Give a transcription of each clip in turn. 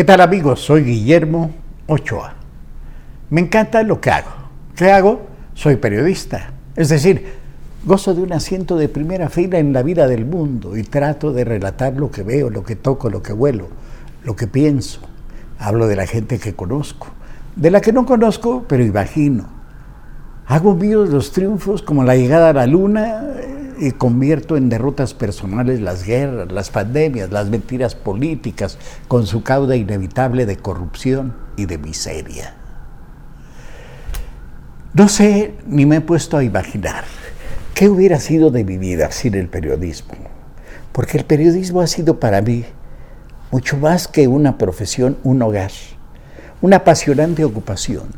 ¿Qué tal amigos? Soy Guillermo Ochoa. Me encanta lo que hago. ¿Qué hago? Soy periodista. Es decir, gozo de un asiento de primera fila en la vida del mundo y trato de relatar lo que veo, lo que toco, lo que huelo, lo que pienso. Hablo de la gente que conozco, de la que no conozco, pero imagino. Hago míos los triunfos como la llegada a la luna y convierto en derrotas personales las guerras, las pandemias, las mentiras políticas, con su cauda inevitable de corrupción y de miseria. No sé ni me he puesto a imaginar qué hubiera sido de mi vida sin el periodismo, porque el periodismo ha sido para mí mucho más que una profesión, un hogar, una apasionante ocupación,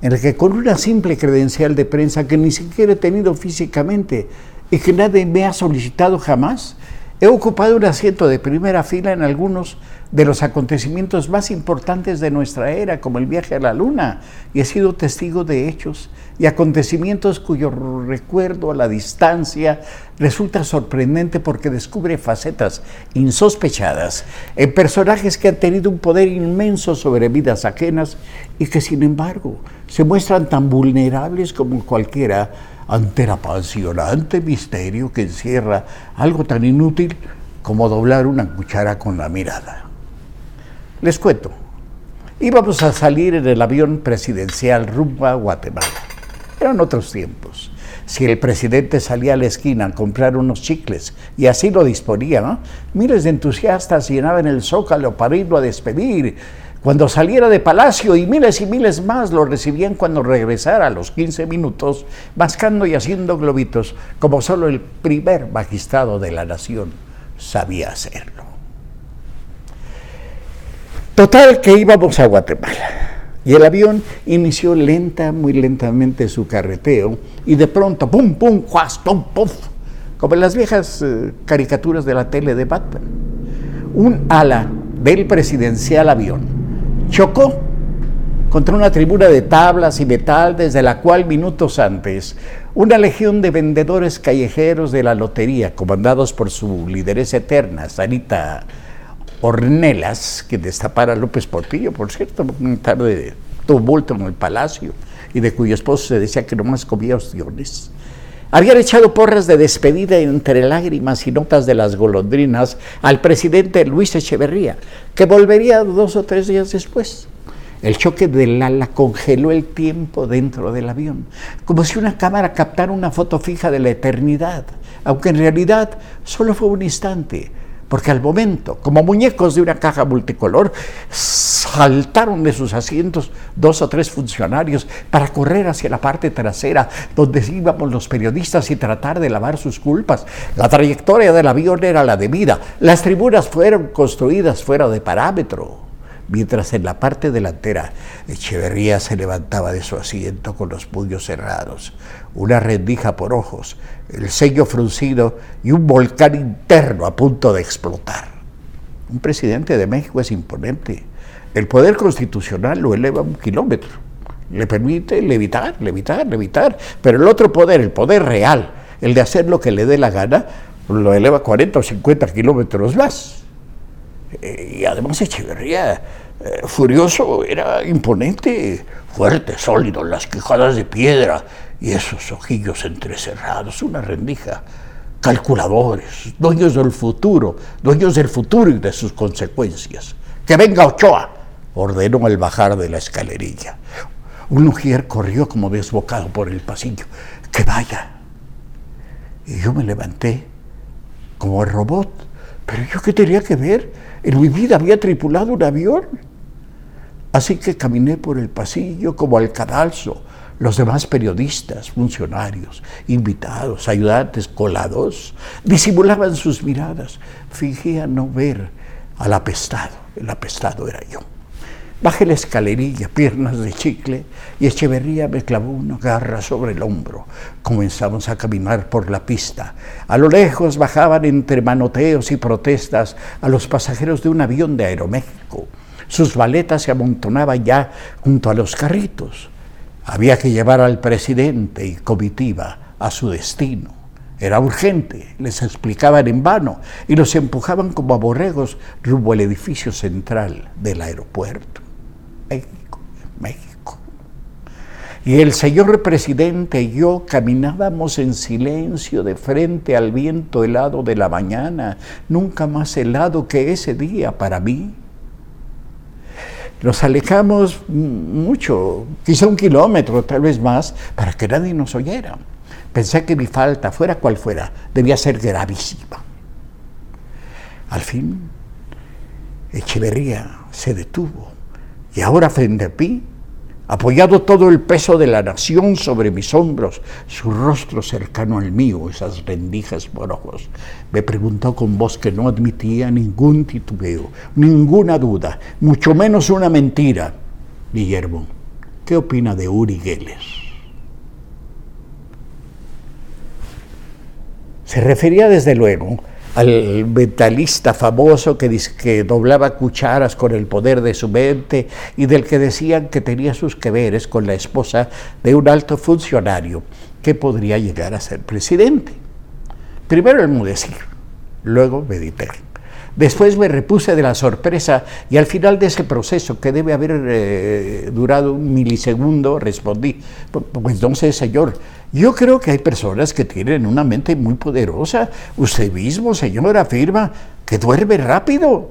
en la que con una simple credencial de prensa que ni siquiera he tenido físicamente, y que nadie me ha solicitado jamás. He ocupado un asiento de primera fila en algunos de los acontecimientos más importantes de nuestra era, como el viaje a la Luna, y he sido testigo de hechos y acontecimientos cuyo recuerdo a la distancia resulta sorprendente porque descubre facetas insospechadas en personajes que han tenido un poder inmenso sobre vidas ajenas y que sin embargo se muestran tan vulnerables como cualquiera ante el apasionante misterio que encierra algo tan inútil como doblar una cuchara con la mirada. Les cuento, íbamos a salir en el avión presidencial rumbo a Guatemala. Eran otros tiempos. Si el presidente salía a la esquina a comprar unos chicles y así lo disponía, miles de entusiastas llenaban el zócalo para irlo a despedir cuando saliera de palacio y miles y miles más lo recibían cuando regresara a los 15 minutos, mascando y haciendo globitos, como solo el primer magistrado de la nación sabía hacerlo. Total que íbamos a Guatemala. Y el avión inició lenta, muy lentamente su carreteo, y de pronto, pum, pum, juas, pum, pum, como en las viejas eh, caricaturas de la tele de Batman. Un ala del presidencial avión chocó contra una tribuna de tablas y metal desde la cual minutos antes una legión de vendedores callejeros de la lotería, comandados por su lideresa eterna, Sarita Ornelas, que destapara López Portillo, por cierto, una tarde de tumulto en el palacio, y de cuyo esposo se decía que nomás comía ostiones. Habían echado porras de despedida entre lágrimas y notas de las golondrinas al presidente Luis Echeverría, que volvería dos o tres días después. El choque del ala congeló el tiempo dentro del avión, como si una cámara captara una foto fija de la eternidad, aunque en realidad solo fue un instante porque al momento, como muñecos de una caja multicolor, saltaron de sus asientos dos o tres funcionarios para correr hacia la parte trasera donde íbamos los periodistas y tratar de lavar sus culpas. La trayectoria del avión era la debida. Las tribunas fueron construidas fuera de parámetro mientras en la parte delantera Echeverría se levantaba de su asiento con los puños cerrados, una rendija por ojos, el sello fruncido y un volcán interno a punto de explotar. Un presidente de México es imponente. El poder constitucional lo eleva un kilómetro. Le permite levitar, levitar, levitar. Pero el otro poder, el poder real, el de hacer lo que le dé la gana, lo eleva 40 o 50 kilómetros más. Eh, y además Echeverría, eh, furioso, era imponente, fuerte, sólido, las quijadas de piedra y esos ojillos entrecerrados, una rendija. Calculadores, dueños del futuro, dueños del futuro y de sus consecuencias. Que venga Ochoa, ordenó el bajar de la escalerilla. Un ujier corrió como desbocado por el pasillo. Que vaya. Y yo me levanté como el robot. Pero yo qué tenía que ver? En mi vida había tripulado un avión. Así que caminé por el pasillo como al cadalso. Los demás periodistas, funcionarios, invitados, ayudantes, colados, disimulaban sus miradas, fingían no ver al apestado. El apestado era yo. Bajé la escalerilla, piernas de chicle, y Echeverría me clavó una garra sobre el hombro. Comenzamos a caminar por la pista. A lo lejos bajaban entre manoteos y protestas a los pasajeros de un avión de Aeroméxico. Sus baletas se amontonaban ya junto a los carritos. Había que llevar al presidente y comitiva a su destino. Era urgente, les explicaban en vano y los empujaban como a borregos rumbo al edificio central del aeropuerto. México, México. Y el señor presidente y yo caminábamos en silencio de frente al viento helado de la mañana, nunca más helado que ese día para mí. Nos alejamos mucho, quizá un kilómetro, tal vez más, para que nadie nos oyera. Pensé que mi falta, fuera cual fuera, debía ser gravísima. Al fin, Echeverría se detuvo y ahora frente a mí, apoyado todo el peso de la nación sobre mis hombros, su rostro cercano al mío, esas rendijas por ojos, me preguntó con voz que no admitía ningún titubeo, ninguna duda, mucho menos una mentira. Guillermo, ¿qué opina de Uri Geller? Se refería desde luego al mentalista famoso que, que doblaba cucharas con el poder de su mente y del que decían que tenía sus que veres con la esposa de un alto funcionario que podría llegar a ser presidente. Primero enmudecí, luego medité. Después me repuse de la sorpresa y al final de ese proceso, que debe haber eh, durado un milisegundo, respondí, pues no sé, señor, yo creo que hay personas que tienen una mente muy poderosa. Usted mismo, señor, afirma que duerme rápido.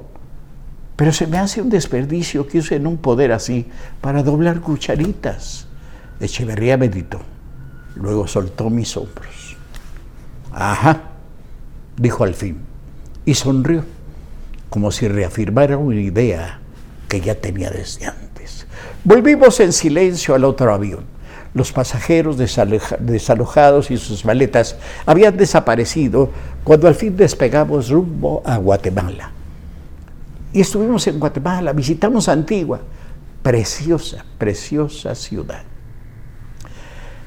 Pero se me hace un desperdicio que usen un poder así para doblar cucharitas. Echeverría meditó. Luego soltó mis hombros. Ajá, dijo al fin. Y sonrió como si reafirmara una idea que ya tenía desde antes. Volvimos en silencio al otro avión. Los pasajeros desalojados y sus maletas habían desaparecido cuando al fin despegamos rumbo a Guatemala. Y estuvimos en Guatemala, visitamos Antigua, preciosa, preciosa ciudad.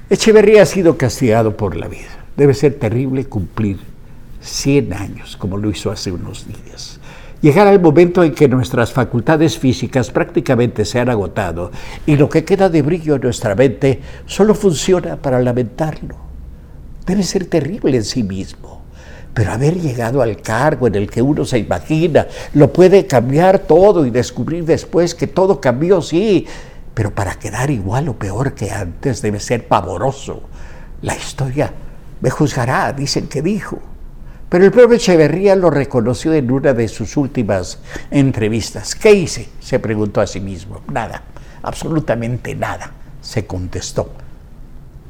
Echeverría ha sido castigado por la vida. Debe ser terrible cumplir 100 años, como lo hizo hace unos días. Llegar al momento en que nuestras facultades físicas prácticamente se han agotado y lo que queda de brillo en nuestra mente solo funciona para lamentarlo. Debe ser terrible en sí mismo. Pero haber llegado al cargo en el que uno se imagina lo puede cambiar todo y descubrir después que todo cambió, sí, pero para quedar igual o peor que antes debe ser pavoroso. La historia me juzgará, dicen que dijo. Pero el propio Echeverría lo reconoció en una de sus últimas entrevistas. ¿Qué hice? Se preguntó a sí mismo. Nada, absolutamente nada, se contestó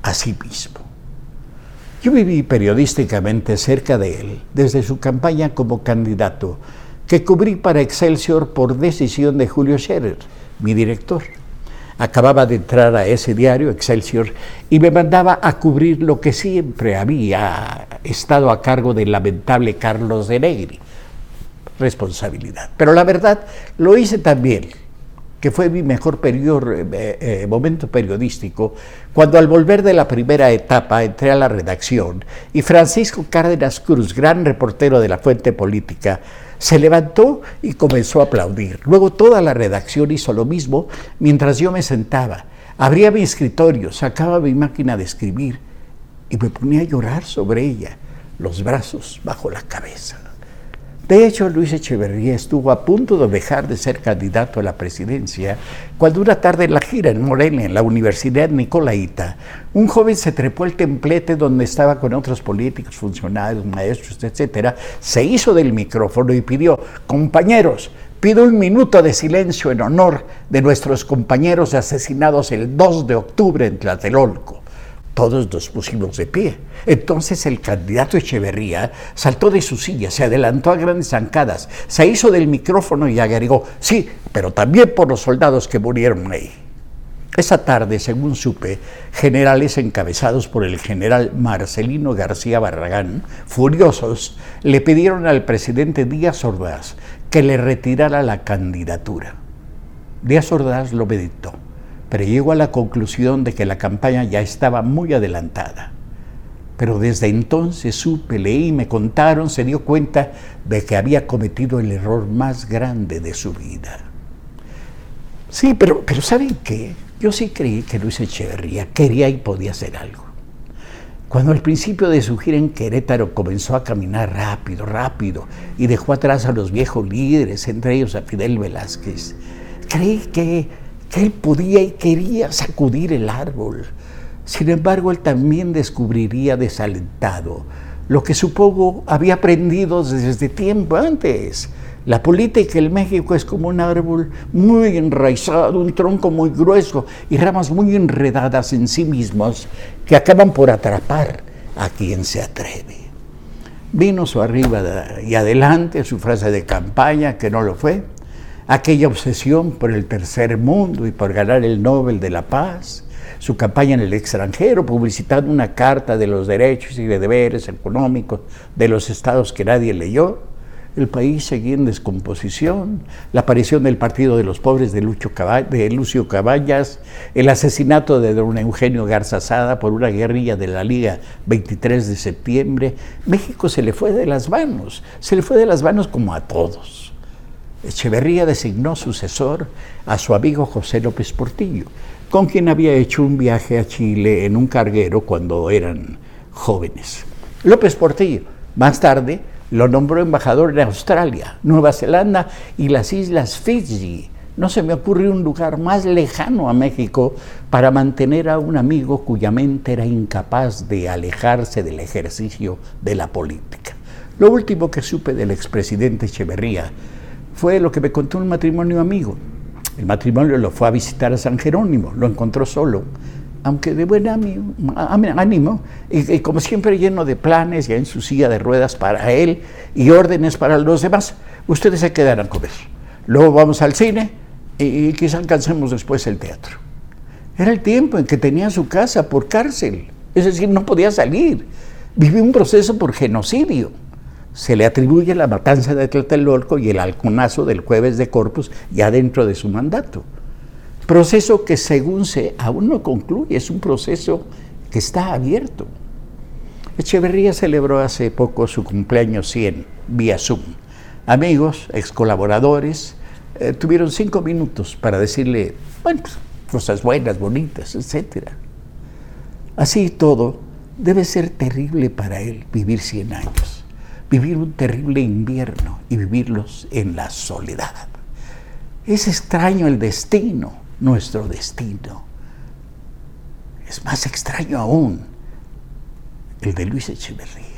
a sí mismo. Yo viví periodísticamente cerca de él desde su campaña como candidato, que cubrí para Excelsior por decisión de Julio Scherer, mi director acababa de entrar a ese diario, Excelsior, y me mandaba a cubrir lo que siempre había estado a cargo del lamentable Carlos de Negri. Responsabilidad. Pero la verdad, lo hice también, que fue mi mejor eh, eh, momento periodístico, cuando al volver de la primera etapa entré a la redacción y Francisco Cárdenas Cruz, gran reportero de la Fuente Política, se levantó y comenzó a aplaudir. Luego toda la redacción hizo lo mismo mientras yo me sentaba. Abría mi escritorio, sacaba mi máquina de escribir y me ponía a llorar sobre ella, los brazos bajo la cabeza. De hecho, Luis Echeverría estuvo a punto de dejar de ser candidato a la presidencia cuando una tarde en la gira en Morelia, en la Universidad Nicolaita, un joven se trepó el templete donde estaba con otros políticos, funcionarios, maestros, etcétera, se hizo del micrófono y pidió, compañeros, pido un minuto de silencio en honor de nuestros compañeros asesinados el 2 de octubre en Tlatelolco. Todos nos pusimos de pie. Entonces el candidato Echeverría saltó de su silla, se adelantó a grandes zancadas, se hizo del micrófono y agregó, sí, pero también por los soldados que murieron ahí. Esa tarde, según supe, generales encabezados por el general Marcelino García Barragán, furiosos, le pidieron al presidente Díaz Ordaz que le retirara la candidatura. Díaz Ordaz lo meditó pero llegó a la conclusión de que la campaña ya estaba muy adelantada. Pero desde entonces supe, leí, me contaron, se dio cuenta de que había cometido el error más grande de su vida. Sí, pero, pero ¿saben qué? Yo sí creí que Luis Echeverría quería y podía hacer algo. Cuando al principio de su gira en Querétaro comenzó a caminar rápido, rápido, y dejó atrás a los viejos líderes, entre ellos a Fidel Velázquez, creí que, él podía y quería sacudir el árbol. Sin embargo, él también descubriría desalentado lo que supongo había aprendido desde tiempo antes. La política en México es como un árbol muy enraizado, un tronco muy grueso y ramas muy enredadas en sí mismos que acaban por atrapar a quien se atreve. Vino su arriba y adelante su frase de campaña, que no lo fue, aquella obsesión por el tercer mundo y por ganar el Nobel de la Paz, su campaña en el extranjero, publicitando una carta de los derechos y de deberes económicos de los estados que nadie leyó. El país seguía en descomposición, la aparición del Partido de los Pobres de, de Lucio Caballas, el asesinato de don Eugenio Garza Sada por una guerrilla de la Liga 23 de septiembre. México se le fue de las manos, se le fue de las manos como a todos. Echeverría designó sucesor a su amigo José López Portillo, con quien había hecho un viaje a Chile en un carguero cuando eran jóvenes. López Portillo, más tarde, lo nombró embajador de Australia, Nueva Zelanda y las islas Fiji. No se me ocurrió un lugar más lejano a México para mantener a un amigo cuya mente era incapaz de alejarse del ejercicio de la política. Lo último que supe del expresidente Echeverría fue lo que me contó un matrimonio amigo. El matrimonio lo fue a visitar a San Jerónimo, lo encontró solo, aunque de buen ánimo, y, como siempre lleno de planes, ya en su silla de ruedas para él y órdenes para los demás. Ustedes se quedan a comer. Luego vamos al cine y, y quizá alcancemos después el teatro. Era el tiempo en que tenía su casa por cárcel, es decir, no podía salir. Vivió un proceso por genocidio se le atribuye la matanza de Tlatelolco y el halconazo del jueves de Corpus ya dentro de su mandato. Proceso que según se aún no concluye, es un proceso que está abierto. Echeverría celebró hace poco su cumpleaños 100 vía Zoom. Amigos, ex colaboradores, eh, tuvieron cinco minutos para decirle, bueno, pues, cosas buenas, bonitas, etc. Así todo, debe ser terrible para él vivir 100 años vivir un terrible invierno y vivirlos en la soledad. Es extraño el destino, nuestro destino. Es más extraño aún el de Luis Echeverría.